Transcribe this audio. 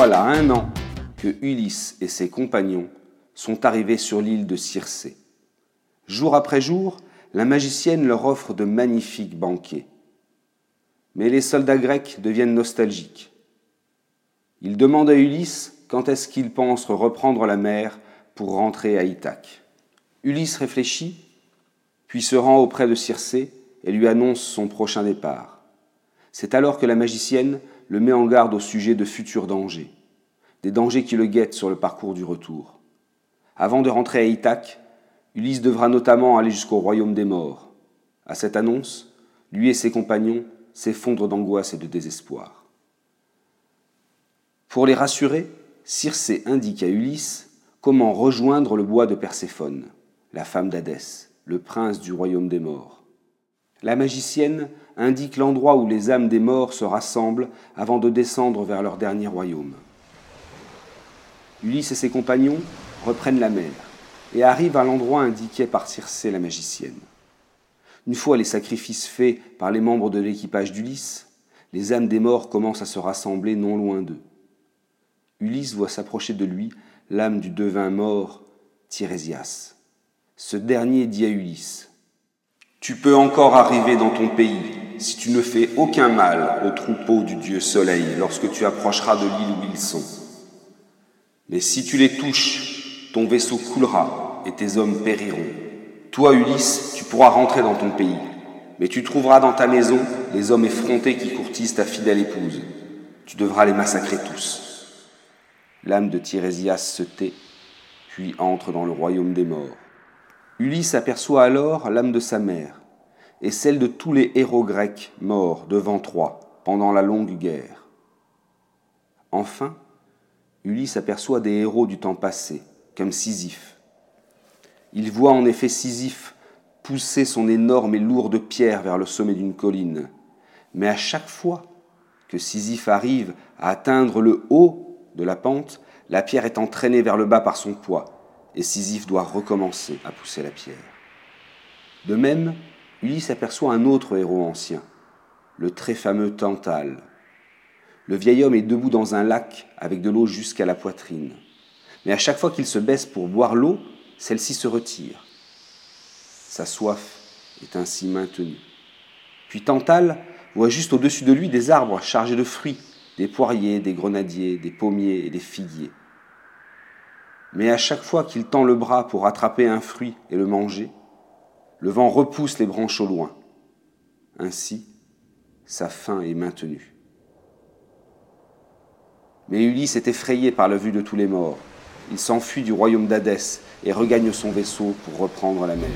voilà un an que Ulysse et ses compagnons sont arrivés sur l'île de Circé. Jour après jour, la magicienne leur offre de magnifiques banquets. Mais les soldats grecs deviennent nostalgiques. Ils demandent à Ulysse quand est-ce qu'il pense reprendre la mer pour rentrer à Ithaque. Ulysse réfléchit, puis se rend auprès de Circé et lui annonce son prochain départ. C'est alors que la magicienne le met en garde au sujet de futurs dangers, des dangers qui le guettent sur le parcours du retour. Avant de rentrer à Ithaque, Ulysse devra notamment aller jusqu'au royaume des morts. À cette annonce, lui et ses compagnons s'effondrent d'angoisse et de désespoir. Pour les rassurer, Circé indique à Ulysse comment rejoindre le bois de Perséphone, la femme d'Hadès, le prince du royaume des morts. La magicienne indique l'endroit où les âmes des morts se rassemblent avant de descendre vers leur dernier royaume. Ulysse et ses compagnons reprennent la mer et arrivent à l'endroit indiqué par Circé la magicienne. Une fois les sacrifices faits par les membres de l'équipage d'Ulysse, les âmes des morts commencent à se rassembler non loin d'eux. Ulysse voit s'approcher de lui l'âme du devin mort, Tirésias. Ce dernier dit à Ulysse Tu peux encore arriver dans ton pays si tu ne fais aucun mal au troupeau du dieu Soleil lorsque tu approcheras de l'île où ils sont. Mais si tu les touches, ton vaisseau coulera et tes hommes périront. Toi, Ulysse, tu pourras rentrer dans ton pays, mais tu trouveras dans ta maison les hommes effrontés qui courtisent ta fidèle épouse. Tu devras les massacrer tous. L'âme de Tirésias se tait, puis entre dans le royaume des morts. Ulysse aperçoit alors l'âme de sa mère et celle de tous les héros grecs morts devant Troie pendant la longue guerre. Enfin, Ulysse aperçoit des héros du temps passé, comme Sisyphe. Il voit en effet Sisyphe pousser son énorme et lourde pierre vers le sommet d'une colline. Mais à chaque fois que Sisyphe arrive à atteindre le haut de la pente, la pierre est entraînée vers le bas par son poids, et Sisyphe doit recommencer à pousser la pierre. De même, Ulysse aperçoit un autre héros ancien, le très fameux Tantale. Le vieil homme est debout dans un lac avec de l'eau jusqu'à la poitrine. Mais à chaque fois qu'il se baisse pour boire l'eau, celle-ci se retire. Sa soif est ainsi maintenue. Puis Tantale voit juste au-dessus de lui des arbres chargés de fruits, des poiriers, des grenadiers, des pommiers et des figuiers. Mais à chaque fois qu'il tend le bras pour attraper un fruit et le manger, le vent repousse les branches au loin. Ainsi, sa faim est maintenue. Mais Ulysse est effrayé par la vue de tous les morts. Il s'enfuit du royaume d'Hadès et regagne son vaisseau pour reprendre la mer.